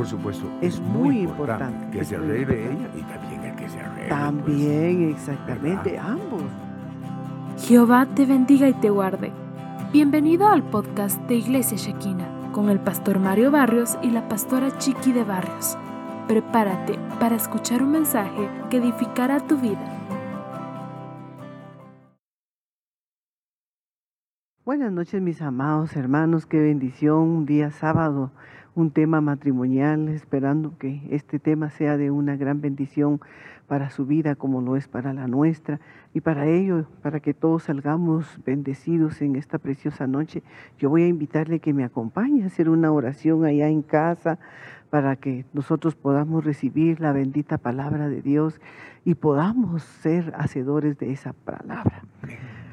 Por supuesto. Es muy importante. Que se arregle ella y también el que se arregle. También, exactamente, ambos. Jehová te bendiga y te guarde. Bienvenido al podcast de Iglesia Shekina con el pastor Mario Barrios y la pastora Chiqui de Barrios. Prepárate para escuchar un mensaje que edificará tu vida. Buenas noches mis amados hermanos, qué bendición, un día sábado, un tema matrimonial, esperando que este tema sea de una gran bendición para su vida como lo es para la nuestra y para ello, para que todos salgamos bendecidos en esta preciosa noche, yo voy a invitarle que me acompañe a hacer una oración allá en casa para que nosotros podamos recibir la bendita palabra de Dios y podamos ser hacedores de esa palabra.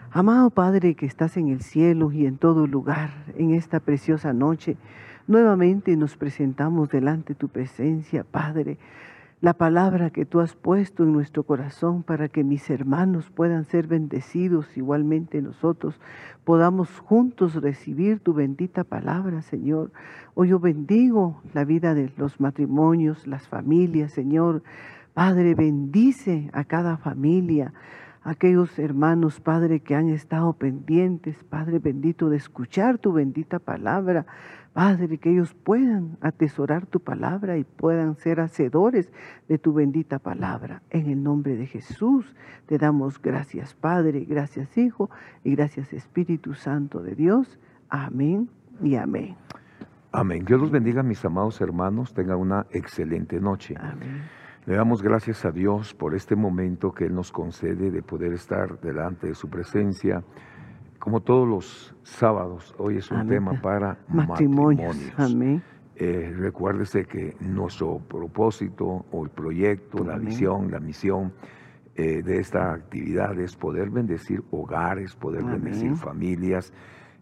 Amado Padre que estás en el cielo y en todo lugar, en esta preciosa noche, nuevamente nos presentamos delante de tu presencia, Padre. La palabra que tú has puesto en nuestro corazón para que mis hermanos puedan ser bendecidos, igualmente nosotros podamos juntos recibir tu bendita palabra, Señor. Hoy yo bendigo la vida de los matrimonios, las familias, Señor. Padre, bendice a cada familia aquellos hermanos, Padre, que han estado pendientes, Padre bendito, de escuchar tu bendita palabra. Padre, que ellos puedan atesorar tu palabra y puedan ser hacedores de tu bendita palabra. En el nombre de Jesús te damos gracias, Padre, gracias, Hijo, y gracias, Espíritu Santo de Dios. Amén y amén. Amén. Dios los bendiga, mis amados hermanos. Tengan una excelente noche. Amén. Le damos gracias a Dios por este momento que Él nos concede de poder estar delante de su presencia. Como todos los sábados, hoy es un Amén. tema para Matrimonios. matrimonios. Amén. Eh, recuérdese que nuestro propósito o el proyecto, la visión, la misión eh, de esta actividad es poder bendecir hogares, poder Amén. bendecir familias,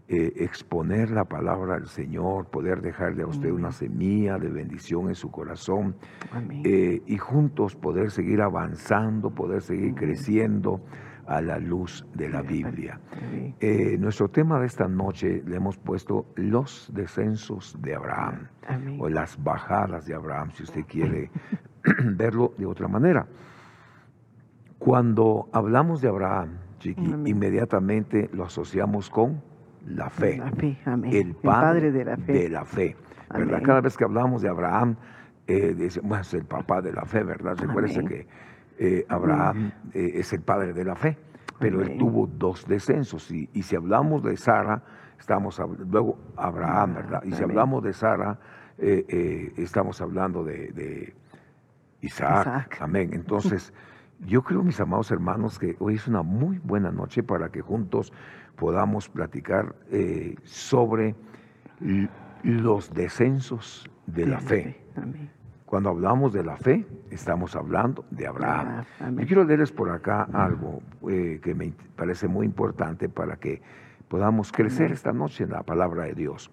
eh, exponer la palabra del Señor, poder dejarle a usted una semilla de bendición en su corazón Amén. eh, y juntos poder seguir avanzando, poder seguir creciendo a la luz de la Biblia. Eh, nuestro tema de esta noche le hemos puesto los descensos de Abraham Amén. o las bajadas de Abraham, si usted quiere verlo de otra manera. Cuando hablamos de Abraham, Chiqui, Amén. inmediatamente lo asociamos con la fe, La fe, amén. el padre, de la fe. de la fe. Cada vez que hablamos de Abraham, eh, dice, bueno, es el papá de la fe, ¿verdad? Recuérdese que eh, Abraham eh, es el padre de la fe, pero él tuvo dos descensos. Y, y si hablamos de Sara, estamos luego Abraham, ¿verdad? Y si Amén. hablamos de Sara, eh, estamos hablando de, de Isaac. Isaac. Amén. Entonces, yo creo, mis amados hermanos, que hoy es una muy buena noche para que juntos podamos platicar sobre los descensos de la fe. Amén. Cuando hablamos de la fe, estamos hablando de Abraham. Ah, amén. Yo quiero leerles por acá algo eh, que me parece muy importante para que podamos crecer esta noche en la palabra de Dios.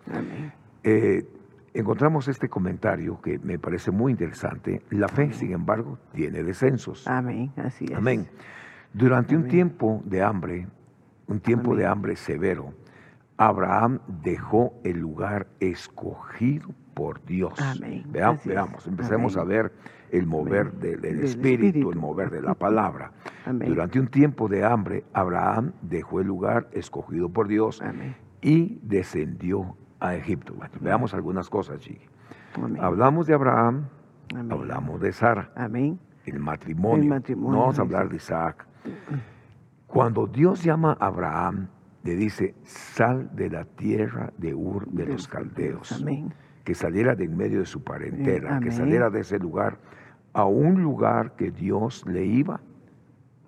Eh, encontramos este comentario que me parece muy interesante. La fe, sin embargo, tiene descensos. Amén. Así es. Amén. Durante un tiempo de hambre, un tiempo de hambre severo, Abraham dejó el lugar escogido por Dios. Amén. Vea- veamos, empecemos Amén. a ver el mover del, del Del espíritu, espíritu. el mover de la palabra. Amén. Durante un tiempo de hambre, Abraham dejó el lugar escogido por Dios Amén. y descendió a Egipto. Bueno, veamos algunas cosas, Chiqui. Hablamos de Abraham, Amén. hablamos de Sara Amén. el matrimonio. El matrimonio, No vamos a hablar de Isaac. Cuando Dios llama a Abraham, le dice, sal de la tierra de Ur de los caldeos. Amén. Que saliera de en medio de su parentela, que saliera de ese lugar a un lugar que Dios le iba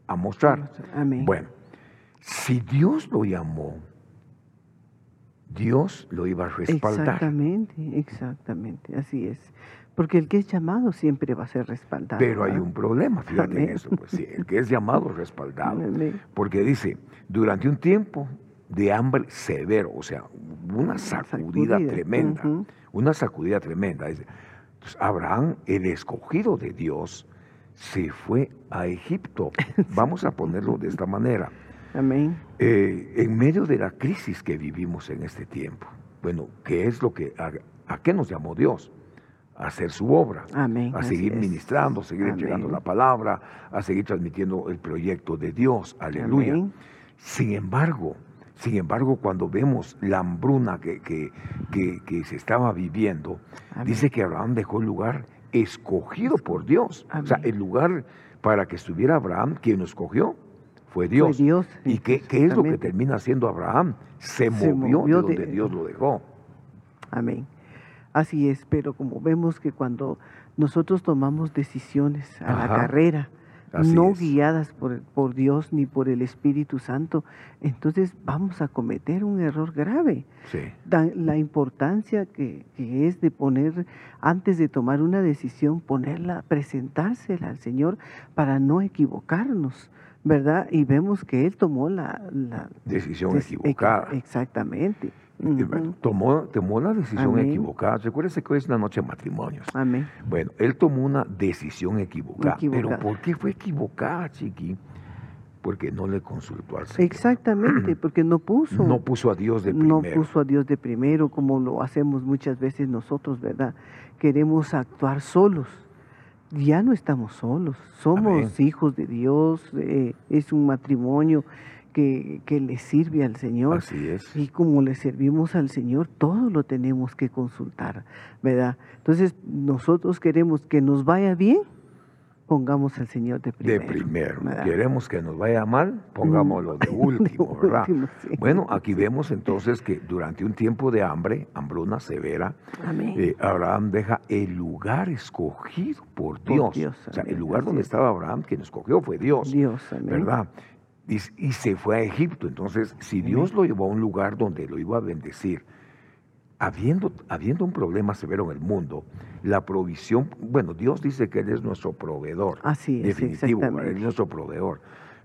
a mostrar. Amén. Bueno, si Dios lo llamó, Dios lo iba a respaldar. Exactamente, exactamente, así es. Porque el que es llamado siempre va a ser respaldado. Pero hay un problema, fíjate en eso. Pues, sí, el que es llamado, respaldado. Amén. Porque dice, durante un tiempo de hambre severo, o sea, una sacudida, sacudida, tremenda. Una sacudida tremenda. Entonces, Abraham, el escogido de Dios, se fue a Egipto. Vamos a ponerlo de esta manera. Amén. Eh, en medio de la crisis que vivimos en este tiempo, bueno, ¿qué es lo que, a, a qué nos llamó Dios? a hacer su obra, Amén. a seguir ministrando, a seguir entregando la palabra, a seguir transmitiendo el proyecto de Dios. Aleluya. Amén. Sin embargo, sin embargo, cuando vemos la hambruna que, que- que- que se estaba viviendo, Amén. dice que Abraham dejó el lugar escogido por Dios. O sea, el lugar para que estuviera Abraham, quien lo escogió, fue Dios. Fue Dios. ¿Y qué, qué es lo que termina haciendo Abraham? Se, Se movió, movió de de- donde Dios lo dejó. Amén. Así es, pero como vemos que cuando nosotros tomamos decisiones a la carrera, Así no es. guiadas por, por Dios ni por el Espíritu Santo, entonces vamos a cometer un error grave. Sí. Da- La importancia que, que es de poner, antes de tomar una decisión, ponerla, presentársela al Señor para no equivocarnos, ¿verdad? Y vemos que Él tomó la... la Decisión des- equivocada. equi- Exactamente. Y, Ujú. Tomó, tomó la decisión Amén. equivocada. Recuérdese que hoy es una noche de matrimonios. Amén. Bueno, él tomó una decisión equivocada. Equivocada. Pero ¿por qué fue equivocada, Chiqui? Porque no le consultó al Señor. Exactamente, porque no puso. No puso a Dios de no primero. puso a Dios de primero como lo hacemos muchas veces nosotros, ¿verdad? Queremos actuar solos. Ya no estamos solos, somos Amén. hijos de Dios, eh, es un matrimonio que, que le sirve al Señor. Así es. Y como le servimos al Señor, todo lo tenemos que consultar, ¿verdad? Entonces, nosotros queremos que nos vaya bien, pongamos al Señor de De primero. primero. ¿verdad? Queremos que nos vaya mal, pongámoslo de último, De ¿verdad? último, sí. Bueno, aquí vemos entonces que durante un tiempo de hambre, hambruna severa, eh, Abraham deja el lugar escogido por Por Dios. Dios, o sea, el lugar donde es. estaba Abraham, quien escogió fue Dios. Dios, amén. ¿verdad? Y, y se fue a Egipto. Entonces, si Dios lo llevó a un lugar donde lo iba a bendecir, habiendo, habiendo un problema severo en el mundo, la provisión, bueno, Dios dice que Él es nuestro proveedor. Así es, definitivo. Él es nuestro proveedor.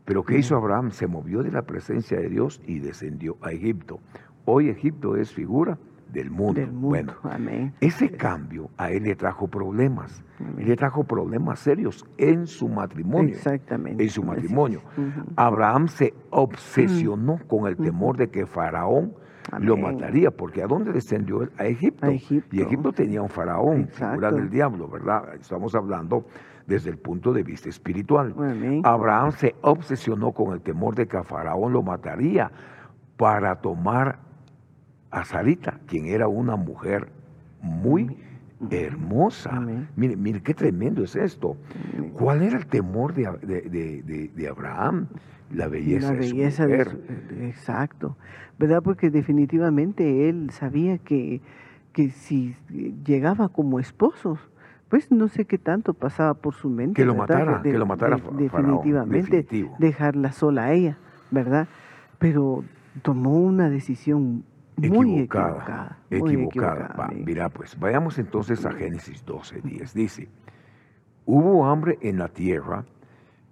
Pero ¿qué hizo Abraham? Se movió de la presencia de Dios y descendió a Egipto. Hoy Egipto es figura del mundo. Del mundo, Bueno, amén. ese cambio a él le trajo problemas. Amén. Le trajo problemas serios en su matrimonio Exactamente. en su matrimonio. Abraham se obsesionó con el temor de que Faraón lo mataría, porque ¿a dónde descendió él? A Egipto. A Egipto. Y Egipto tenía un faraón, figura del diablo, ¿verdad? Estamos hablando desde el punto de vista espiritual. Amén. Abraham se obsesionó con el temor de que a Faraón lo mataría para tomar a Sarita, quien era una mujer muy hermosa. Amén. Mire, mire qué tremendo es esto. ¿Cuál era el temor de, de- de- de- de Abraham? La belleza, la de su belleza de mujer. su- eh, exacto verdad porque definitivamente él sabía que que si llegaba como esposos pues no sé qué tanto pasaba por su mente Que lo ¿verdad? matara, que lo matara definitivamente dejarla sola a ella verdad pero tomó una decisión muy equivocada muy equivocada. Amén. mira, pues vayamos entonces a Génesis 12, 10. Dice, hubo hambre en la tierra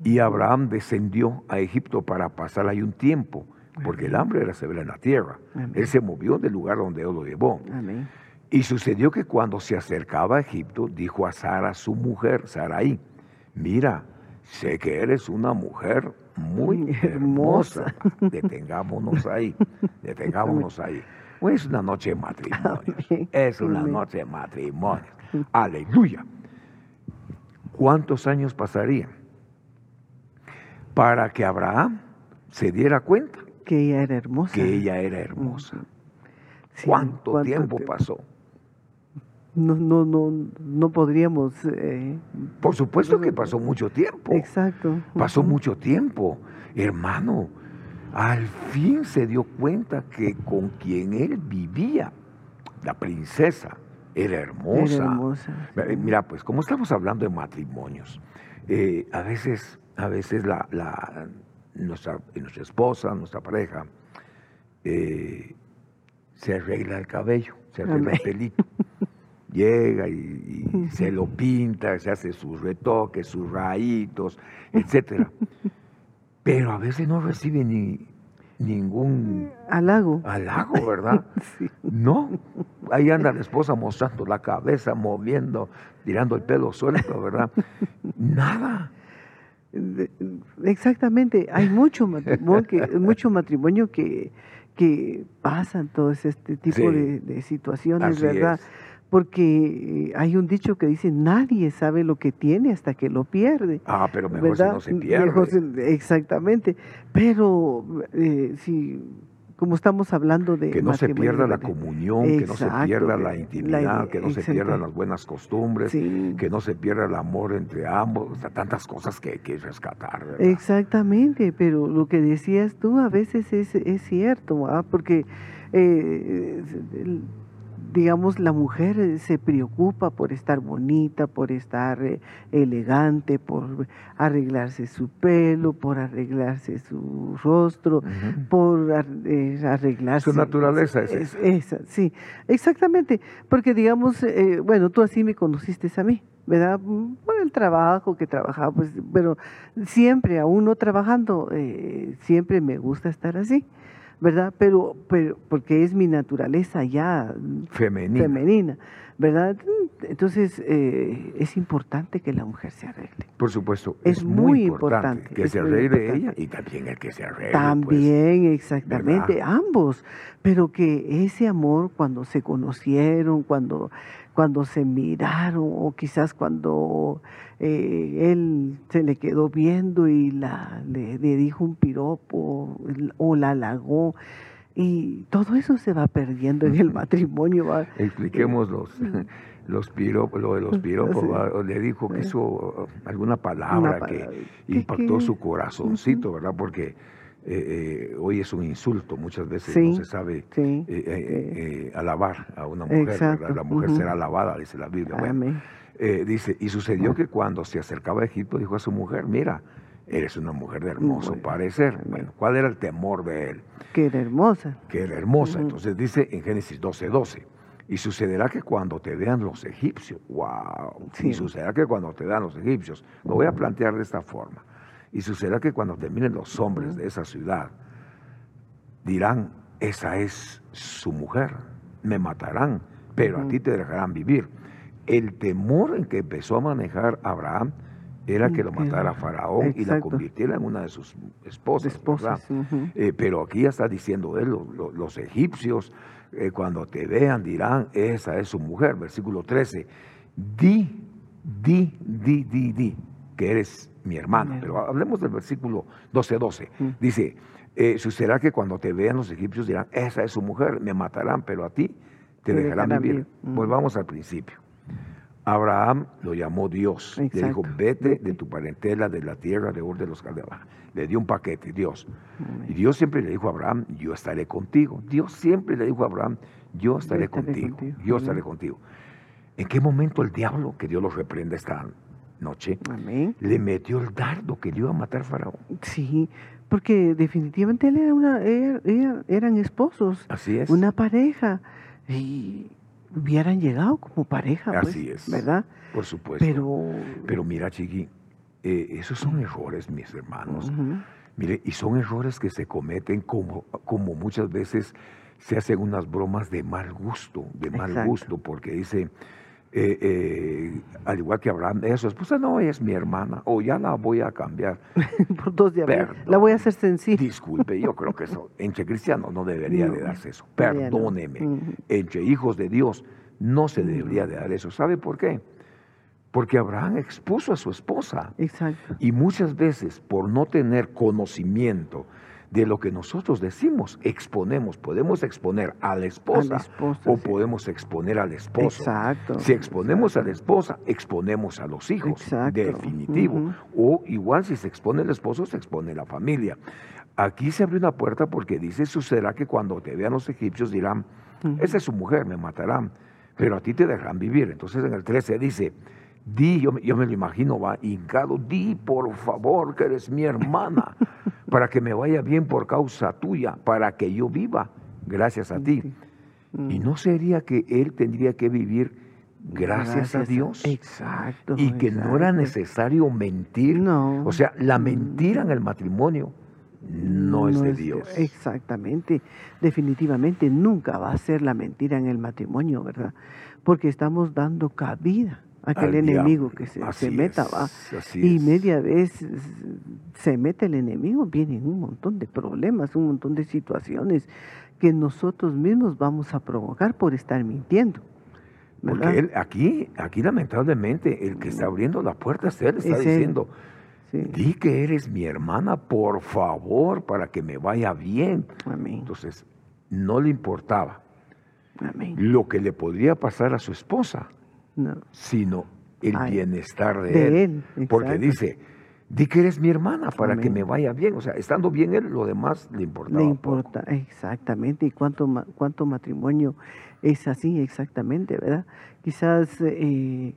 y Abraham descendió a Egipto para pasar ahí un tiempo, porque el hambre era severa en la tierra. Amén. Él se movió del lugar donde él lo llevó. amén Y sucedió que cuando se acercaba a Egipto, dijo a Sara, su mujer, Saraí, mira, sé que eres una mujer muy hermosa. Detengámonos ahí, detengámonos ahí. Es una noche de matrimonio. Amén. Es una noche de matrimonio. Aleluya. ¿Cuántos años pasarían para que Abraham se diera cuenta que ella era hermosa que ella era hermosa? ¿Cuánto, tiempo tiempo? pasó? No no no no podríamos eh, Por supuesto que pasó mucho tiempo. exacto Pasó mucho tiempo. Hermano, al fin se dio cuenta que con quien él vivía, la princesa, era hermosa. Era hermosa, Eh, sí. Mira, pues como estamos hablando de matrimonios, eh, a veces, a veces la, la- nuestra, nuestra esposa, nuestra pareja, eh, se arregla el cabello, se arregla el pelito. Llega y, y se lo pinta, se hace sus retoques, sus rayitos, etcétera. Pero a veces no recibe ni ningún halago halago, ¿verdad? Sí. No, ahí anda la esposa mostrando la cabeza, moviendo, tirando el pelo suelto, ¿verdad? Nada. Exactamente, hay mucho matrimonio que, mucho matrimonio que, que pasan todos este tipo Sí. de, de situaciones, Así ¿verdad? es. Porque hay un dicho que dice, nadie sabe lo que tiene hasta que lo pierde. Ah, pero mejor si no se pierde. Mejor exactamente, pero eh, si, como estamos hablando de... Que no se pierda la comunión, que no se pierda la intimidad, que no se pierdan las buenas costumbres, Sí. que no se pierda el amor entre ambos, o sea, tantas cosas que hay que rescatar. ¿verdad? Exactamente, pero lo que decías tú a veces es, es cierto, ¿va? porque eh, digamos la mujer eh, se preocupa por estar bonita, por estar eh, elegante, por arreglarse su pelo, por arreglarse su rostro, por eh, arreglarse. Su naturaleza es es- esa, sí, exactamente, porque digamos, eh, bueno, tú así me conociste a mí, ¿verdad? Por el trabajo que trabajaba, pues, pero siempre, aún no trabajando, eh, siempre me gusta estar así, ¿verdad? Pero, pero porque es mi naturaleza ya Femenina. femenina, ¿verdad? Entonces, eh, es importante que la mujer se arregle. Por supuesto, Es es, muy importante, importante, que es se arregle ella y también el que se arregle. pues. También, exactamente, ¿verdad? ambos, pero que ese amor cuando se conocieron, cuando, cuando se miraron, o quizás cuando eh, él se le quedó viendo y la, le, le dijo un piropo o la halagó, y todo eso se va perdiendo en el matrimonio. ¿va? Expliquemos los, los piropos, lo de los piropos. Le dijo que hizo uh, alguna palabra que palabra. ¿Qué- impactó su corazoncito, ¿verdad? Porque eh, eh, hoy es un insulto, muchas veces no se sabe Sí, eh, alabar a una mujer. La mujer será alabada, dice la Biblia. Bueno, dice, y sucedió que cuando se acercaba a Egipto, dijo a su mujer, mira, eres una mujer de hermoso Bueno, parecer. Bueno, ¿cuál era el temor de él? Que era hermosa. que era hermosa. Entonces dice en Génesis 12, 12, y sucederá que cuando te vean los egipcios, wow, Sí. y sucederá que cuando te vean los egipcios, lo voy a plantear de esta forma, y sucederá que cuando te miren los hombres de esa ciudad, dirán, esa es su mujer, me matarán, pero a ti te dejarán vivir. El temor en que empezó a manejar Abraham era que lo matara Faraón y la convirtiera en una de sus esposas. Esposas. Eh, pero aquí ya está diciendo él, lo- lo- los egipcios, eh, cuando te vean, dirán, esa es su mujer. Versículo 13, di, di, di, di, di, que eres mi hermana. Pero hablemos del versículo 12, 12. Mm. Dice, eh, sucederá que cuando te vean los egipcios dirán, esa es su mujer, me matarán, pero a ti te, Te dejarán, dejarán vivir. vivir. Mm. Volvamos al principio. Abraham lo llamó Dios. Le dijo, vete de tu parentela, de la tierra de Ur de los Caldeos. Le dio un paquete, Dios. Amén. Y Dios siempre le dijo a Abraham, yo estaré contigo. Dios siempre le dijo a Abraham, yo estaré, estaré contigo, contigo. yo estaré Amén. contigo. ¿En qué momento el diablo, que Dios lo reprenda esta noche, Amén. le metió el dardo que le iba a matar a Faraón? Sí, porque definitivamente él era una, er- er- eran esposos, Así es. una pareja, y hubieran llegado como pareja, pues, Así es. ¿verdad? Por supuesto. Pero, Pero mira, Chiqui, eh, esos son errores, mis hermanos. Mire, y son errores que se cometen como, como muchas veces se hacen unas bromas de mal gusto, de mal Exacto. gusto, porque dice, eh, eh, al igual que Abraham, ella, su esposa no es mi hermana, o ya la voy a cambiar. por dos de abril. Perdón. La voy a hacer sencilla. Disculpe, yo creo que eso, entre cristianos no debería de darse eso. no. Perdóneme, entre hijos de Dios no se debería de dar eso. ¿Sabe por qué? Porque Abraham expuso a su esposa. Exacto. Y muchas veces, por no tener conocimiento de lo que nosotros decimos, exponemos, podemos exponer a la esposa, A la esposa, o sí. podemos exponer al esposo. Exacto. Si exponemos a la esposa, exponemos a los hijos, Exacto. definitivo. O igual si se expone el esposo, se expone la familia. Aquí se abre una puerta porque dice, sucederá que cuando te vean los egipcios dirán, esa es su mujer, me matarán, pero a ti te dejarán vivir. Entonces en el 13 dice, di, yo, me- yo me lo imagino, va hincado, di por favor que eres mi hermana, para que me vaya bien por causa tuya, para que yo viva gracias a ti. ¿Y no sería que él tendría que vivir gracias, a Dios? Exacto. y que no era necesario mentir. No. O sea, la mentira en el matrimonio no, es de Dios. Exactamente, definitivamente nunca va a ser la mentira en el matrimonio, ¿verdad? Porque estamos dando cabida a aquel enemigo que se, se meta, es, va. Y es. media vez se mete el enemigo, vienen un montón de problemas, un montón de situaciones que nosotros mismos vamos a provocar por estar mintiendo. ¿verdad? Porque él, aquí, aquí lamentablemente, el que está abriendo la puerta es él, está Es él. diciendo, Sí. di que eres mi hermana, por favor, para que me vaya bien. Amén. Entonces, no le importaba Amén. lo que le podría pasar a su esposa, No. sino el Ay, bienestar de, de él. él, Porque dice, di que eres mi hermana para que me vaya bien. O sea, estando bien él, lo demás le importaba. Le poco. importa, exactamente. ¿Y cuánto, cuánto matrimonio es así, exactamente, verdad? Quizás eh,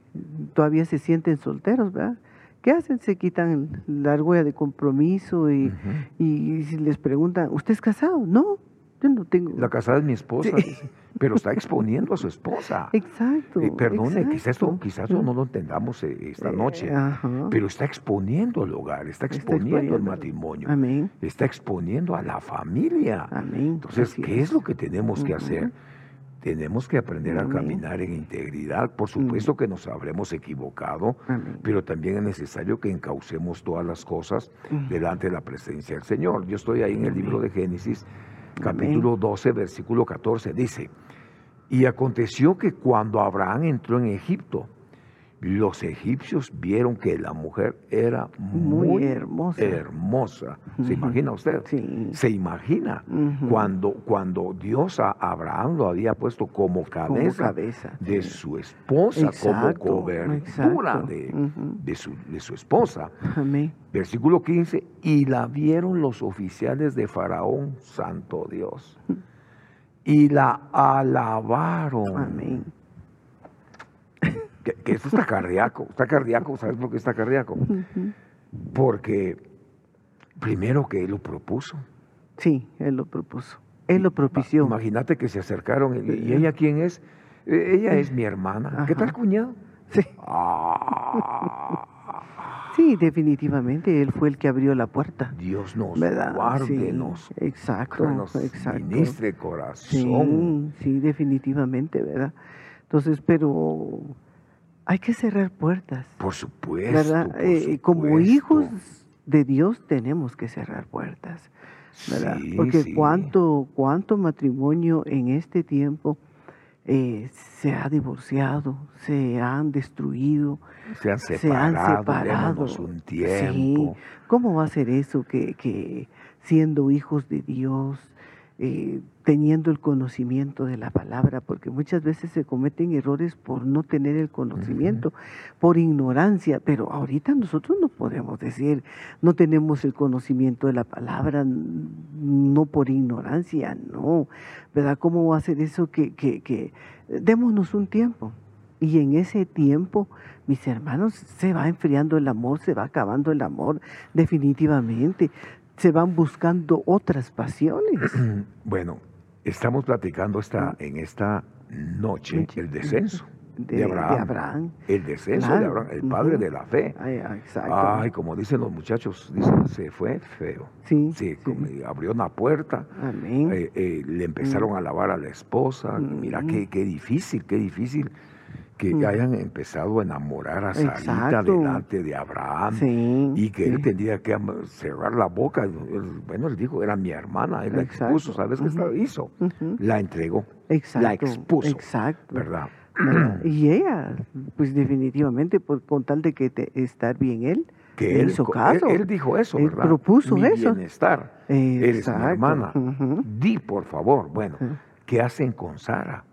todavía se sienten solteros, ¿verdad? ¿Qué hacen? Se quitan la argolla de compromiso y, y les preguntan, ¿usted es casado? No, yo no tengo. La casada es mi esposa, Sí. dice, pero está exponiendo a su esposa. Exacto. Eh, perdone, quizás esto, quizás eso no lo entendamos eh, esta Eh, noche, pero está exponiendo el hogar, está Está exponiendo el exponiendo. matrimonio, Amén. está exponiendo a la familia. Amén. Entonces, Así ¿qué es lo que tenemos que hacer? Tenemos que aprender a caminar en integridad. Por supuesto que nos habremos equivocado, Amén. pero también es necesario que encaucemos todas las cosas Ujú. delante de la presencia del Señor. Yo estoy ahí en el libro de Génesis. Capítulo 12, versículo 14. Dice, y aconteció que cuando Abraham entró en Egipto, los egipcios vieron que la mujer era muy, Muy hermosa. hermosa. ¿Se imagina usted? Sí. Se imagina cuando, cuando Dios a Abraham lo había puesto como Como cabeza, de sí. su esposa, Exacto, como cobertura de, de su, de su esposa. Amén. Versículo 15, y la vieron los oficiales de Faraón, santo Dios, y la alabaron. Amén. Que, que esto está cardíaco, está cardíaco, ¿sabes por qué está cardíaco? Porque primero que él lo propuso. Sí, él lo propuso. Él lo propició. Imagínate que se acercaron, y, ¿y Sí. ella quién es? "Eh, Ella es mi hermana. ¿Qué tal, cuñado? Sí, Ah, sí, definitivamente él fue el que abrió la puerta. Dios nos ¿Verdad? guarde, Sí, nos, exacto, nos exacto. ministre corazón. Sí, sí, definitivamente, ¿verdad? Entonces, pero hay que cerrar puertas, Por supuesto. ¿verdad? por Eh, como hijos de Dios tenemos que cerrar puertas, ¿verdad? Sí, Porque sí. cuánto, cuánto matrimonio en este tiempo eh, se ha divorciado, se han destruido, se han se separado, han separado. un Sí, tiempo. ¿Cómo va a ser eso que, que siendo hijos de Dios, eh, teniendo el conocimiento de la palabra? Porque muchas veces se cometen errores por no tener el conocimiento, por ignorancia, pero ahorita nosotros no podemos decir, no tenemos el conocimiento de la palabra, no por ignorancia, no. ¿Verdad? ¿Cómo va a ser eso que, que, que démonos un tiempo? Y en ese tiempo, mis hermanos, se va enfriando el amor, se va acabando el amor, definitivamente. Se van buscando otras pasiones. Bueno, estamos platicando esta, en esta noche el descenso de, de Abraham. de Abraham. El descenso de. Abraham, el padre de la fe. Ay, como dicen los muchachos, dicen, se fue feo. sí, Sí, sí. como abrió una puerta, Amén. eh, eh, le empezaron a alabar a la esposa. Mira Mm. qué, qué difícil, qué difícil que Mm. hayan empezado a enamorar a Sarita delante de Abraham. sí, Y que él sí. tendría que cerrar la boca. Bueno, él dijo, era mi hermana, él la expuso. ¿Sabes qué hizo? La entregó, Exacto. la expuso, Exacto. ¿verdad? ¿verdad? Y ella, pues definitivamente, por, con tal de que te- estar bien él, Que él, hizo caso. él, él dijo eso, Él ¿verdad? propuso mi eso. bienestar. Eres mi hermana. Di, por favor. Bueno. ¿qué hacen con Sara?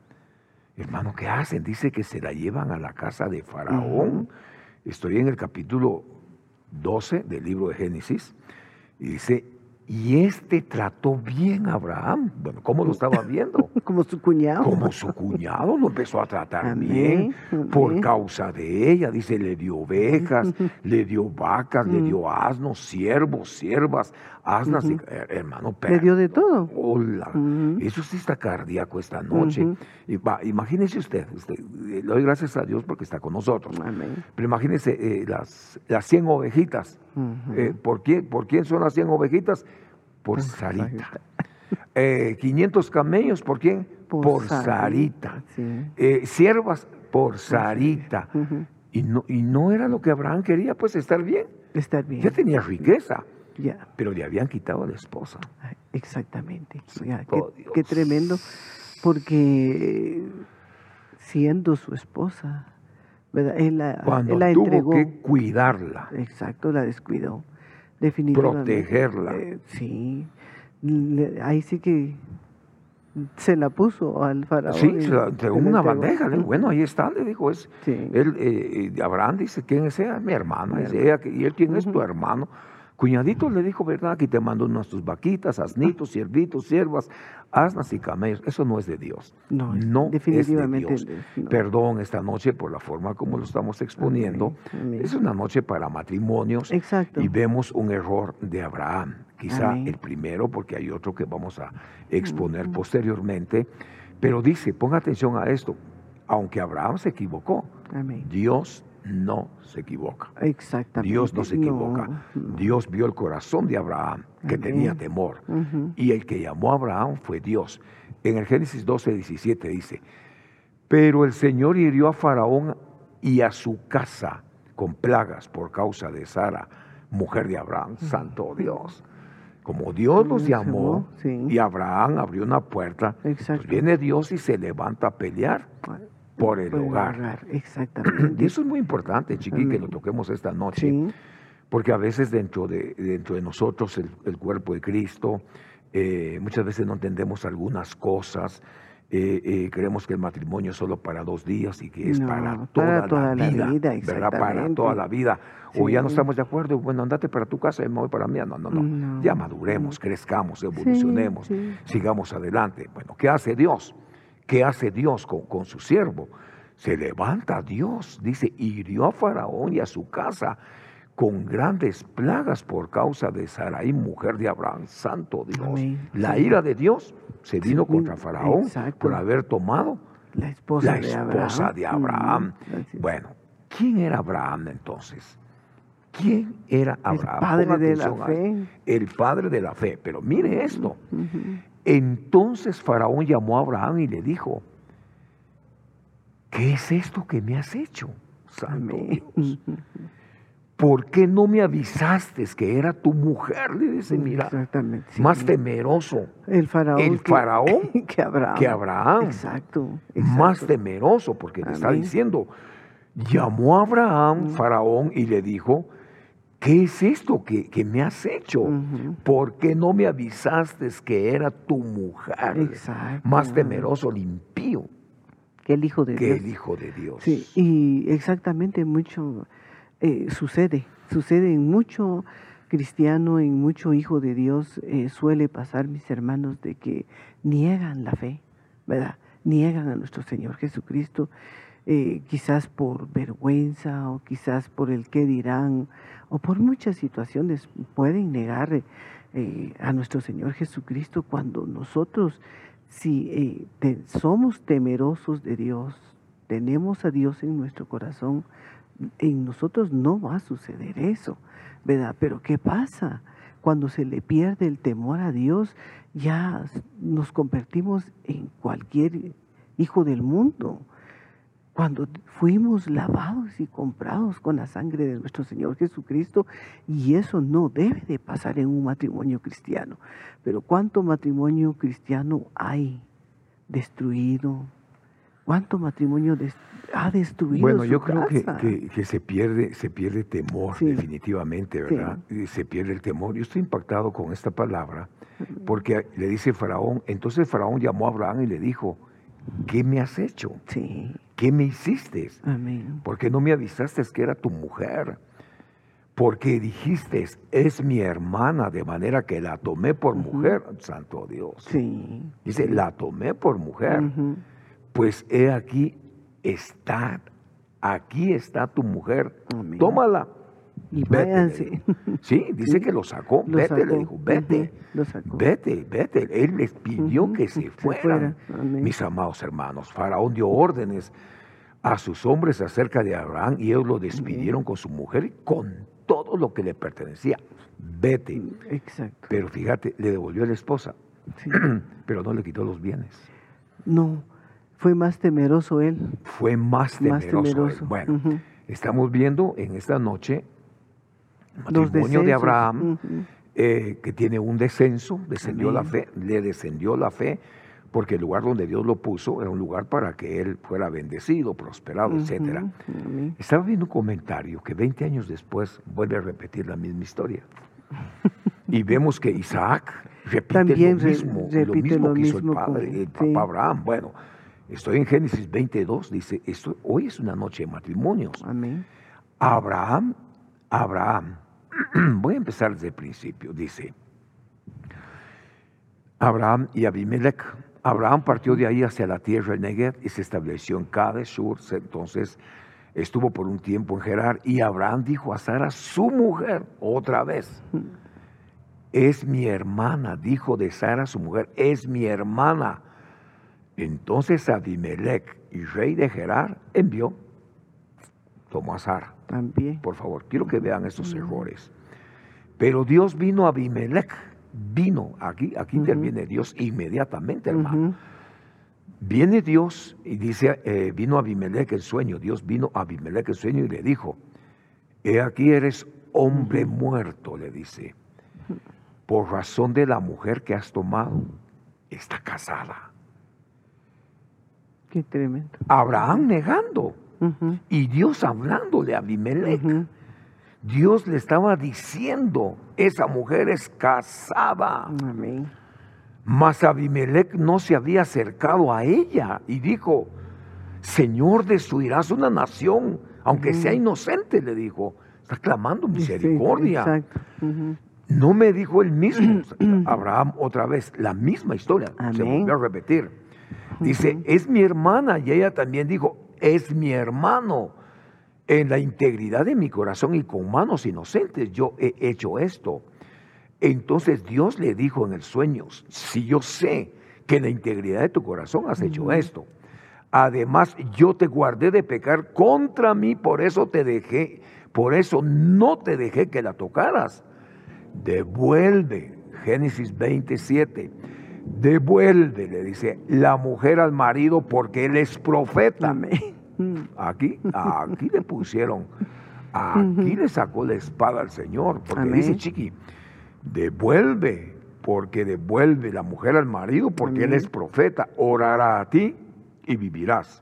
Hermano, ¿qué hacen? Dice que se la llevan a la casa de Faraón. Estoy en el capítulo 12 del libro de Génesis. Y dice, y este trató bien a Abraham. Bueno, ¿cómo lo estaba viendo? Como su cuñado. Como su cuñado lo empezó a tratar Amén, bien por causa de ella. Dice, le dio ovejas, le dio vacas, le Mm. dio asnos, siervos, siervas, asnas. Ujú. eh, hermano, Le dio de todo. Hola. Eso sí está cardíaco esta noche. Ujú. Y va, imagínese usted, usted, eh, le doy gracias a Dios porque está con nosotros. Amén. Pero imagínese eh, las, las 100 ovejitas. Eh, ¿por, quién, ¿Por quién son las 100 ovejitas? Por Sarita. Eh, 500 camellos, ¿por quién? Por, Sarita. Sí. Siervas, por Sarita. Y no, y no era lo que Abraham quería, pues estar bien. Estar bien. Ya tenía riqueza, Ya. pero le habían quitado a la esposa. Exactamente. Ya, oh, qué, tremendo, porque siendo su esposa. ¿verdad? Él la, Cuando él la tuvo entregó. que cuidarla, Exacto, la descuidó. Definitivamente. protegerla. Eh, sí. Le- ahí sí que se la puso al faraón. Sí, y se la entregó se una bandeja. le bueno, ahí está, le dijo, es, Sí. él, eh, eh, Abraham dice, ¿quién es ella? Mi hermana. Mi Dice hermana. ella, que- ¿y él quién es tu hermano? Cuñadito le dijo, ¿verdad? Aquí te mando nuestras vaquitas, asnitos, siervitos, siervas, asnas y camellos. Eso no es de Dios. No, es- no definitivamente es de Dios. no. Perdón esta noche por la forma como lo estamos exponiendo. Amén, amén. Es una noche para matrimonios Exacto. y vemos un error de Abraham. Quizá Amén. el primero, porque hay otro que vamos a exponer posteriormente. Pero dice, ponga atención a esto, aunque Abraham se equivocó. Dios no se equivoca. Exactamente. Dios no se equivoca. No, no. Dios vio el corazón de Abraham, que Amén. tenía temor. Y el que llamó a Abraham fue Dios. En el Génesis 12, 17 dice, pero el Señor hirió a Faraón y a su casa con plagas por causa de Sara, mujer de Abraham, santo Dios. Como Dios los Mm, llamó sí. y Abraham abrió una puerta, pues viene Dios y se levanta a pelear por el Por el hogar. hogar, Y Exactamente. eso es muy importante, chiqui, que lo toquemos esta noche. Sí. Porque a veces dentro de, dentro de nosotros, el, el cuerpo de Cristo, eh, muchas veces no entendemos algunas cosas. eh, eh, creemos que el matrimonio es solo para dos días y que es No, para toda, para toda la la vida. vida, ¿verdad? Para exactamente. toda la vida. O ya no Sí. estamos de acuerdo, bueno, andate para tu casa y me voy para mí. No, no, no. No. Ya maduremos, crezcamos, evolucionemos, sí. sigamos adelante. Bueno, ¿qué hace Dios? ¿Qué hace Dios con, con su siervo? Se levanta Dios, dice, hirió a Faraón y a su casa con grandes plagas por causa de Sarai, mujer de Abraham, santo Dios. Amén. La ira de Dios se vino Sí, contra Faraón exacto. por haber tomado La esposa la de Abraham. de es. Bueno, ¿quién era Abraham entonces? ¿Quién era Abraham? padre Ponga de la fe. El padre de la fe. Pero mire esto. Entonces Faraón llamó a Abraham y le dijo, ¿qué es esto que me has hecho? Santo Amén. Dios. ¿Por qué no me avisaste que era tu mujer? Le dice, mira, Exactamente. sí. más temeroso El faraón. el que- faraón que Abraham. que Abraham. Exacto. más temeroso, porque le está Amén. diciendo, llamó a Abraham. Faraón, y le dijo, ¿qué es esto que, que me has hecho? ¿Por qué no me avisaste que era tu mujer? Exacto. Más temeroso el impío Que el hijo de que Dios. el Hijo de Dios. Sí, y exactamente mucho eh, sucede, sucede en mucho cristiano, en mucho hijo de Dios, eh, suele pasar, mis hermanos, de que niegan la fe, ¿verdad? Niegan a nuestro Señor Jesucristo, eh, quizás por vergüenza o quizás por el qué dirán, o por muchas situaciones pueden negar eh, a nuestro Señor Jesucristo cuando nosotros, si eh, somos temerosos de Dios, tenemos a Dios en nuestro corazón, en nosotros no va a suceder eso, ¿verdad? Pero ¿qué pasa? Cuando se le pierde el temor a Dios, ya nos convertimos en cualquier hijo del mundo. Cuando fuimos lavados y comprados con la sangre de nuestro Señor Jesucristo, y eso no debe de pasar en un matrimonio cristiano. Pero ¿cuánto matrimonio cristiano hay destruido? ¿Cuánto matrimonio ha destruido Bueno, su yo creo que, que- que se pierde, se pierde temor, Sí. definitivamente, ¿verdad? Y Se pierde el temor. Yo estoy impactado con esta palabra, porque le dice Faraón, entonces Faraón llamó a Abraham y le dijo, ¿qué me has hecho? Sí, ¿Qué me hiciste? amén. ¿Por qué no me avisaste que era tu mujer? Porque dijiste, es mi hermana, de manera que la tomé por mujer, santo Dios. Sí. Dice, la tomé por mujer. Pues he aquí, está, aquí está tu mujer, Amén. tómala. Y Vete, váyanse. Sí, dice que lo sacó, Lo vete, le dijo, vete. Ujú, Lo sacó. Vete, vete. Él les pidió que se se fueran. fuera. Mis amados hermanos, Faraón dio órdenes a sus hombres acerca de Abraham y ellos lo despidieron con su mujer y con todo lo que le pertenecía. Vete. Exacto. Pero fíjate, le devolvió a la esposa, sí. pero no le quitó los bienes. No, fue más temeroso él. Fue más Más temeroso. él. temeroso. Bueno, estamos viendo en esta noche matrimonio de. Abraham, eh, que tiene un descenso, descendió la fe, le descendió la fe, porque el lugar donde Dios lo puso era un lugar para que él fuera bendecido, prosperado, etc. Estaba viendo un comentario que 20 años después vuelve a repetir la misma historia. y vemos que Isaac repite lo mismo, lo mismo que hizo el padre, el papá Abraham. Bueno, estoy en Génesis 22, dice, esto, hoy es una noche de matrimonios. Amén. Abraham, Abraham, voy a empezar desde el principio, dice, Abraham y Abimelech. Abraham partió de ahí hacia la tierra de Negev y se estableció en Cades. Entonces estuvo por un tiempo en Gerar y Abraham dijo a Sara, su mujer, otra vez, es mi hermana, dijo de Sara su mujer, es mi hermana. Entonces Abimelech y rey de Gerar envió, tomó a Sara. También. Por favor, quiero que vean estos errores. Pero Dios vino a Abimelech vino, aquí, aquí interviene Dios inmediatamente, hermano. Viene Dios y dice, eh, vino Abimelech el sueño, Dios vino a Abimelech el sueño y le dijo, he aquí eres hombre muerto, le dice, por razón de la mujer que has tomado, está casada. Qué tremendo. Abraham negando y Dios hablándole a Abimelech. Dios le estaba diciendo, esa mujer es casada. Amén. Mas Abimelech no se había acercado a ella y dijo, Señor, destruirás una nación, aunque sea inocente, le dijo. Está clamando misericordia. No me dijo él mismo, Abraham otra vez, la misma historia, se volvió a repetir. Dice, es mi hermana, y ella también dijo, es mi hermano en la integridad de mi corazón y con manos inocentes yo he hecho esto. Entonces Dios le dijo en el sueño, si yo sé que en la integridad de tu corazón has hecho esto, además yo te guardé de pecar contra mí, por eso te dejé, por eso no te dejé que la tocaras. Devuelve, Génesis 27, devuelve, le dice, la mujer al marido porque él es profeta. Aquí, aquí le pusieron, aquí le sacó la espada al Señor, porque dice Chiqui, devuelve, porque devuelve la mujer al marido, porque él es profeta, orará a ti y vivirás.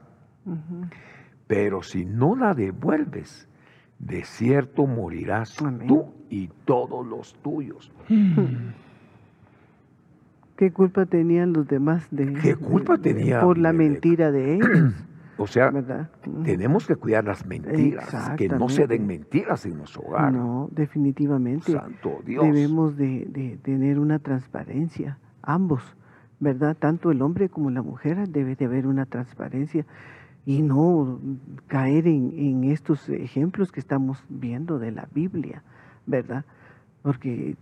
Pero si no la devuelves, de cierto morirás tú y todos los tuyos. ¿Qué culpa tenían los demás de ¿Qué culpa tenía por la mentira de ellos? O sea, tenemos que cuidar las mentiras, que no se den mentiras en nuestro hogar. No, definitivamente. Santo Dios. Debemos de, tener una transparencia, ambos, ¿verdad? Tanto el hombre como la mujer debe de haber una transparencia y no caer en, en estos ejemplos que estamos viendo de la Biblia, ¿verdad? Porque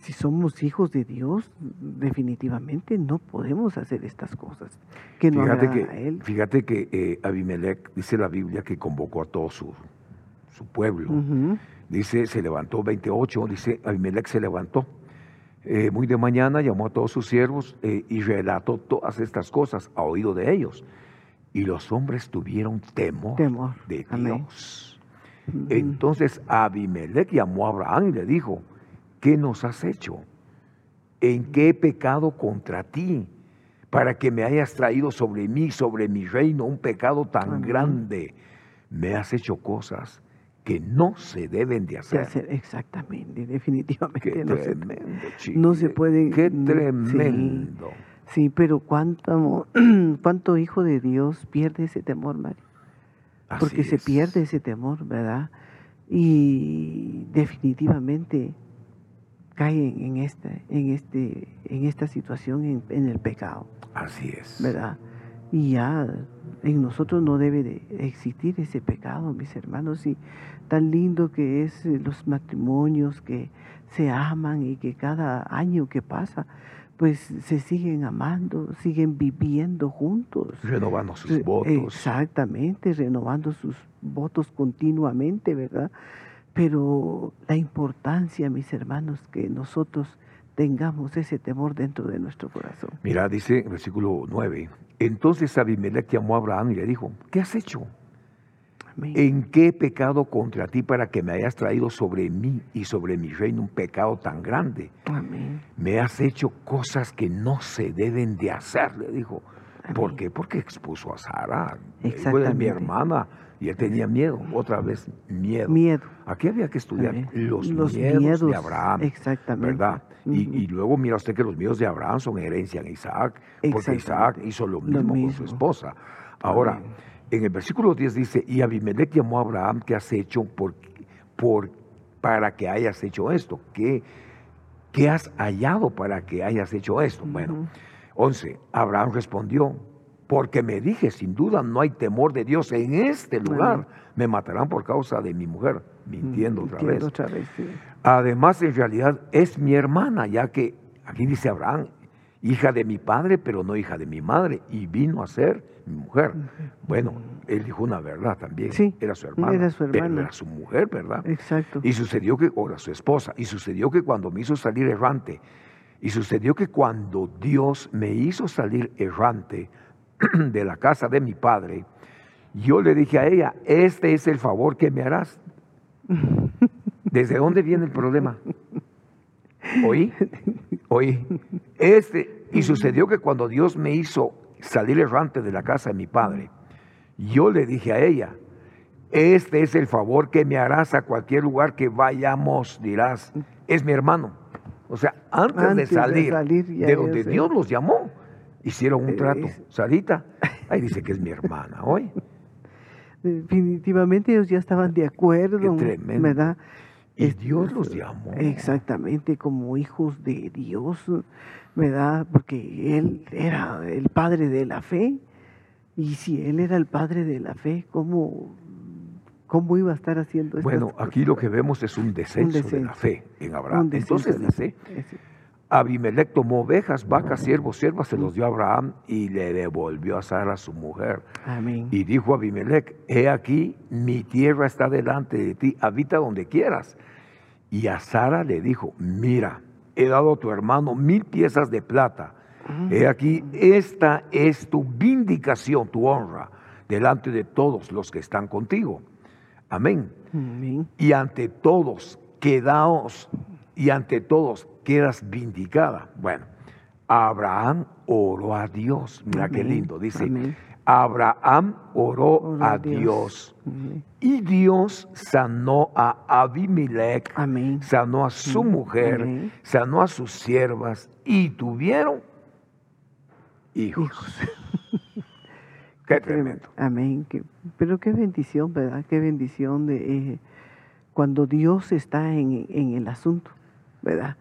si somos hijos de Dios, definitivamente no podemos hacer estas cosas que no fíjate que, a Él. Fíjate que eh, Abimelech, dice la Biblia, que convocó a todo su, su pueblo. Dice, se levantó 28, dice, Abimelech se levantó. Eh, muy de mañana llamó a todos sus siervos eh, y relató todas estas cosas a oído de ellos. Y los hombres tuvieron temor, de Dios. Entonces Abimelech llamó a Abraham y le dijo, ¿qué nos has hecho? ¿En qué he pecado contra ti? Para que me hayas traído sobre mí, sobre mi reino, un pecado tan grande. Me has hecho cosas que no se deben de hacer. exactamente, definitivamente. Qué no tremendo, se, no se puede. Qué tremendo. Sí, pero cuánto, cuánto hijo de Dios pierde ese temor, Mario. Porque se pierde ese temor, ¿verdad? Y definitivamente caen en esta, en este, en esta situación, en, el pecado. Así es. ¿Verdad? Y ya en nosotros no debe de existir ese pecado, mis hermanos, y tan lindo que es eh, los matrimonios que se aman y que cada año que pasa, pues se siguen amando, siguen viviendo juntos. Renovando sus votos. Exactamente, renovando sus votos continuamente, ¿verdad? Pero la importancia, mis hermanos, que nosotros tengamos ese temor dentro de nuestro corazón. Mira, dice el versículo 9, entonces Abimelech llamó a Abraham y le dijo, ¿qué has hecho? Amén. ¿En qué he pecado contra ti para que me hayas traído sobre mí y sobre mi reino un pecado tan grande? Amén. Me has hecho cosas que no se deben de hacer, le dijo. ¿Por qué? Porque expuso a Sara. Es mi Exactamente. hermana. Y él tenía miedo, otra vez miedo. Miedo. Aquí había que estudiar Amén. los, Los miedos, miedos, de Abraham. exactamente. ¿Verdad? y, luego mira usted que los miedos de Abraham son herencia en Isaac, porque Isaac hizo lo Lo mismo, con su esposa. Ahora, Amén. en el versículo 10 dice, y Abimelech llamó a Abraham, ¿qué has hecho por, por, para que hayas hecho esto? ¿Qué, ¿Qué has hallado para que hayas hecho esto? Bueno, Ujú. 11. Abraham respondió, porque me dije, sin duda no hay temor de Dios en este lugar. Me matarán por causa de mi mujer, mintiendo otra Mintiendo vez. otra vez, sí. Además, en realidad es mi hermana, ya que aquí dice Abraham, hija de mi padre, pero no hija de mi madre, y vino a ser mi mujer. Bueno, él dijo una verdad también. Sí, era su hermana. era su Pero hermana. era su mujer, ¿verdad? Exacto. Y sucedió que, o era su esposa, y sucedió que cuando me hizo salir errante, y sucedió que cuando Dios me hizo salir errante de la casa de mi padre, yo le dije a ella, este es el favor que me harás. ¿Desde dónde viene el problema? ¿Oí? ¿Oí? Este, y sucedió que cuando Dios me hizo salir errante de la casa de mi padre, yo le dije a ella, este es el favor que me harás a cualquier lugar que vayamos, dirás, es mi hermano. O sea, antes, de Antes de salir, salir, de donde. Dios los llamó, hicieron un trato. Es- Sarita, ahí dice que es mi hermana, hoy. Definitivamente ellos ya estaban de acuerdo, Qué tremendo. ¿verdad? Y Es- Dios los llamó. Exactamente, como hijos de Dios, ¿verdad? Porque Él era el padre de la fe. Y si Él era el padre de la fe, ¿cómo, cómo iba a estar haciendo esto? Bueno, aquí lo que vemos es un descenso, de la fe en Abraham. Entonces dice, Abimelech tomó ovejas, vacas, siervos, siervas, se los dio a Abraham y le devolvió a Sara su mujer. Amén. Y dijo Abimelech, he aquí, mi tierra está delante de ti, habita donde quieras. Y a Sara le dijo, mira, he dado a tu hermano mil piezas de plata. He aquí, esta es tu vindicación, tu honra, delante de todos los que están contigo. Amén. Amén. Y ante todos, quedaos, y ante todos quedas vindicada. Bueno, Abraham oró a Dios. Mira qué lindo. Dice, amén. Abraham oró, Oró a Dios. Y Dios sanó a Abimelech, Amén. sanó a su mujer, amén. sanó a sus siervas y tuvieron hijos. Hijos. Qué tremendo. Amén. Pero qué bendición, ¿verdad? Qué bendición de eh, cuando Dios está en, en el asunto, ¿verdad?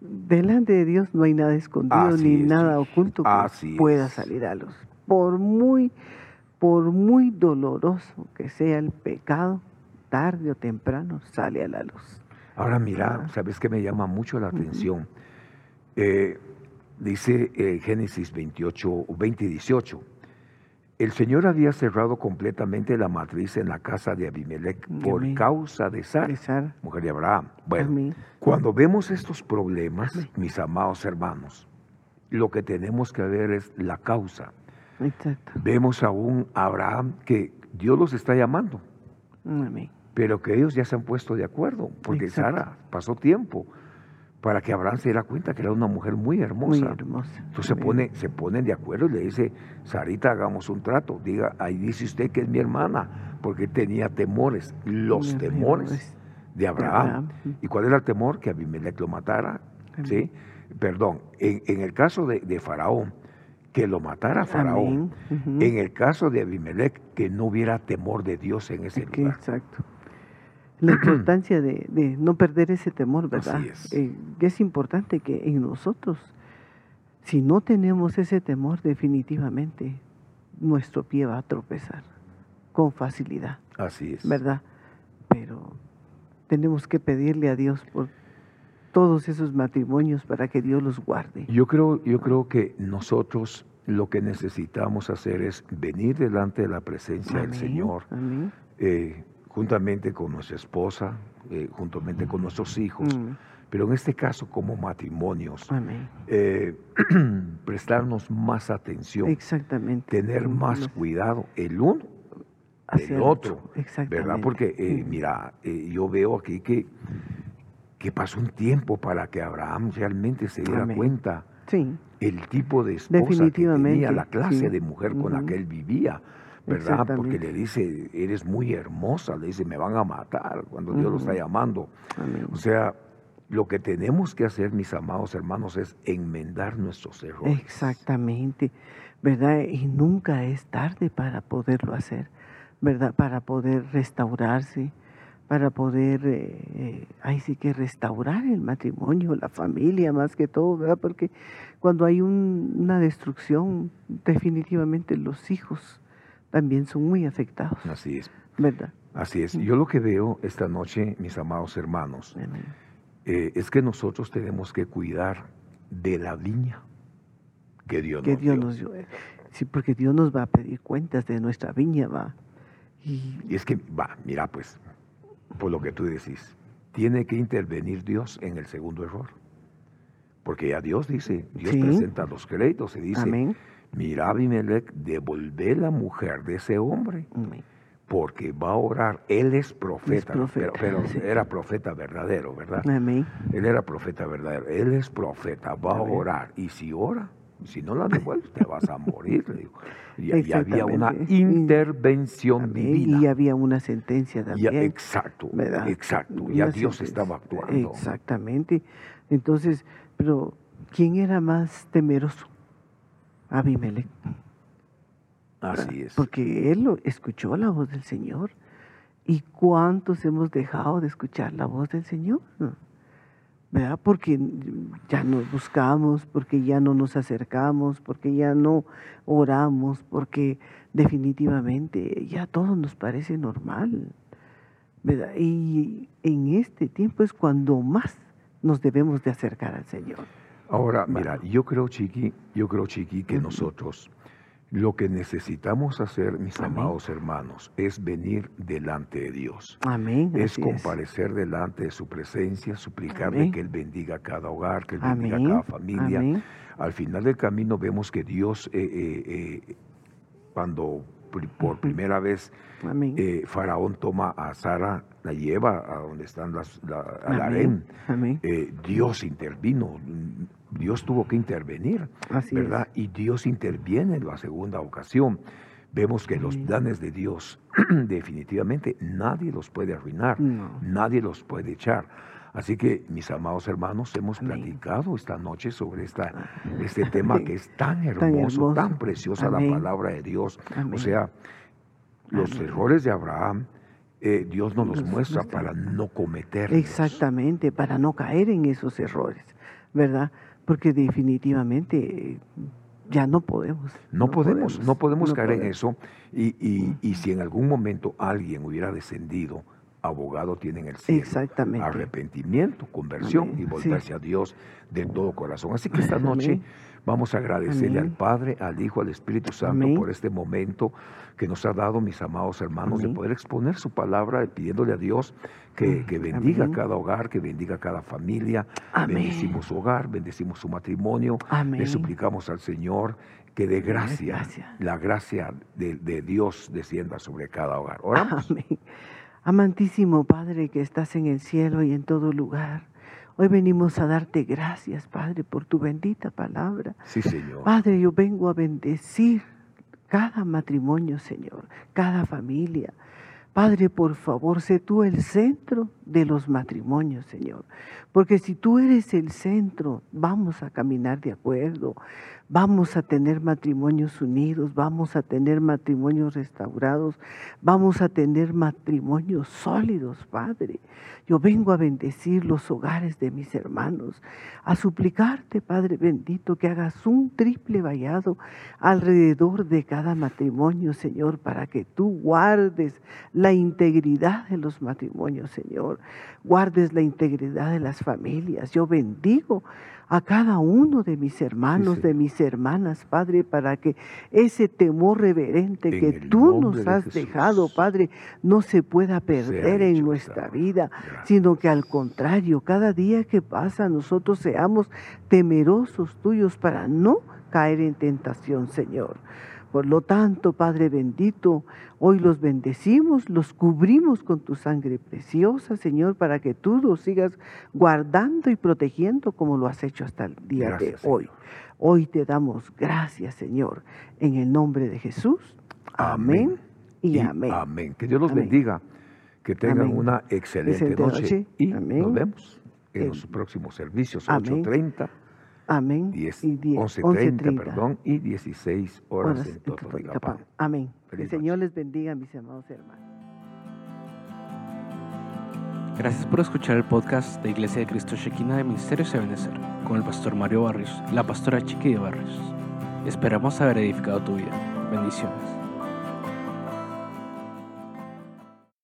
Delante de Dios no hay nada escondido Así ni es, nada oculto que Así pueda es. salir a luz. Por muy, por muy doloroso que sea el pecado, tarde o temprano sale a la luz. Ahora mira. ¿sabes qué me llama mucho la atención? Eh, dice eh, Génesis 28, o 20 y 18. El Señor había cerrado completamente la matriz en la casa de Abimelech por Amén. causa de Sara, De Sara. mujer de Abraham. Bueno, Amén. cuando vemos estos problemas, mis amados hermanos, lo que tenemos que ver es la causa. Exacto. Vemos a un Abraham que Dios los está llamando, pero que ellos ya se han puesto de acuerdo, porque Exacto. Sara pasó tiempo para que Abraham se diera cuenta que era una mujer muy hermosa. Muy hermosa. Entonces se, pone, se ponen de acuerdo y le dice, Sarita, hagamos un trato. Diga, ahí dice usted que es mi hermana, porque tenía temores, los temores de Abraham. Abraham. ¿Y cuál era el temor? Que Abimelech lo matara. ¿sí? Perdón, en, en el caso de, de Faraón, que lo matara Faraón. En el caso de Abimelech, que no hubiera temor de Dios en ese Que- lugar. exacto. La importancia de, de no perder ese temor, ¿verdad? Así es. Eh, es importante que en nosotros, si no tenemos ese temor, definitivamente nuestro pie va a tropezar con facilidad, Así es. ¿verdad? Pero tenemos que pedirle a Dios por todos esos matrimonios para que Dios los guarde. Yo creo, yo creo que nosotros lo que necesitamos hacer es venir delante de la presencia del Señor, Amén. eh, juntamente con nuestra esposa, eh, juntamente con nuestros hijos, Mm, pero en este caso como matrimonios, eh, prestarnos más atención, Exactamente. tener más cuidado el uno del otro, ¿verdad? Porque, eh, mira, yo veo aquí que, que pasó un tiempo para que Abraham realmente se diera cuenta el tipo de esposa que tenía, la clase de mujer con la que él vivía. ¿Verdad? Porque le dice, eres muy hermosa, le dice, me van a matar cuando Dios lo está llamando. O sea, lo que tenemos que hacer, mis amados hermanos, es enmendar nuestros errores. Exactamente, ¿verdad? Y nunca es tarde para poderlo hacer, ¿verdad? Para poder restaurarse, para poder, eh, eh, ahí sí que restaurar el matrimonio, la familia más que todo, ¿verdad? Porque cuando hay una destrucción, definitivamente los hijos también son muy afectados. Así es. ¿Verdad? Así es. Yo lo que veo esta noche, mis amados hermanos, eh, es que nosotros tenemos que cuidar de la viña que Dios que nos Dios dio. Nos dio. Sí, porque Dios nos va a pedir cuentas de nuestra viña, va. Y, es que, va, mira pues, por lo que tú decís, tiene que intervenir Dios en el segundo error. Porque ya Dios dice, Dios presenta los créditos y dice, Amén. Mira Abimelech, devolvé la mujer de ese hombre. Porque va a orar, él es profeta, pero, era profeta verdadero, ¿verdad? Amén. Él era profeta verdadero, él es profeta, va a orar, y si ora, si no la devuelves, te vas a morir. Y, había una intervención divina. Y había una sentencia también. exacto, exacto. Ya Dios estaba actuando. Exactamente. Entonces, pero ¿quién era más temeroso? Abimelech. Así es. Porque él lo, escuchó la voz del Señor. ¿Y cuántos hemos dejado de escuchar la voz del Señor? ¿verdad? Porque ya no buscamos, porque ya no nos acercamos, porque ya no oramos, porque definitivamente ya todo nos parece normal. ¿verdad? Y en este tiempo es cuando más nos debemos de acercar al Señor. Ahora, mira, yo creo, Chiqui, yo creo, Chiqui, que nosotros lo que necesitamos hacer, mis amados hermanos, es venir delante de Dios. Amén. Es comparecer delante de su presencia, suplicarle que Él bendiga cada hogar, que Él bendiga cada familia. Al final del camino vemos que Dios, eh, eh, eh, cuando por primera vez Faraón toma a Sara, la lleva a donde están las, la, al harén, Dios intervino, Dios tuvo que intervenir, ¿verdad? Y Dios interviene en la segunda ocasión. Vemos que los planes de Dios definitivamente nadie los puede arruinar, nadie los puede echar. Así que, mis amados hermanos, hemos platicado esta noche sobre esta, este tema que es tan hermoso, tan, preciosa la palabra de Dios. O sea, los errores de Abraham, eh, Dios nos los, muestra para no cometerlos. Exactamente, para no caer en esos errores, ¿verdad? porque definitivamente ya no podemos. No, podemos, no podemos caer en eso. Y, si en algún momento alguien hubiera descendido, abogado tiene en el cielo. Exactamente. Arrepentimiento, conversión y volverse a Dios de todo corazón. Así que esta noche vamos a agradecerle al Padre, al Hijo, al Espíritu Santo por este momento que nos ha dado, mis amados hermanos, de poder exponer su palabra, pidiéndole a Dios que, mm, bendiga cada hogar, que bendiga cada familia. Bendecimos su hogar, bendecimos su matrimonio. Le suplicamos al Señor que de gracia, la gracia de, Dios descienda sobre cada hogar. Oramos. Amantísimo Padre que estás en el cielo y en todo lugar. Hoy venimos a darte gracias, Padre, por tu bendita palabra. Sí, Señor. Padre, yo vengo a bendecir cada matrimonio, Señor, cada familia. Padre, por favor, sé tú el centro de los matrimonios, Señor. Porque si tú eres el centro, vamos a caminar de acuerdo, vamos a tener matrimonios unidos, vamos a tener matrimonios restaurados, vamos a tener matrimonios sólidos, Padre. Yo vengo a bendecir los hogares de mis hermanos, a suplicarte, Padre bendito, que hagas un triple vallado alrededor de cada matrimonio, Señor, para que tú guardes la integridad de los matrimonios, Señor. Guardes la integridad de las familias. Yo bendigo a cada uno de mis hermanos, de mis hermanas, Padre, para que ese temor reverente que tú nos has dejado, Padre, no se pueda perder en nuestra vida, sino que al contrario, cada día que pasa nosotros seamos temerosos tuyos para no caer en tentación, Señor. Por lo tanto, Padre bendito, hoy los bendecimos, los cubrimos con tu sangre preciosa, Señor, para que tú los sigas guardando y protegiendo como lo has hecho hasta el día de hoy. Hoy te damos gracias, Señor, en el nombre de Jesús. Amén, y, amén. Amén. Que Dios los bendiga, que tengan una excelente, noche, y nos vemos en los próximos servicios, 8.30. Amén. 10, y 11.30, perdón, y 16 horas, en todo Amén. el Señor les bendiga, mis amados hermanos. Gracias por escuchar el podcast de Iglesia de Cristo Shekinah de Ministerios de Benecer con el pastor Mario Barrios, la pastora Chiqui de Barrios. Esperamos haber edificado tu vida. Bendiciones.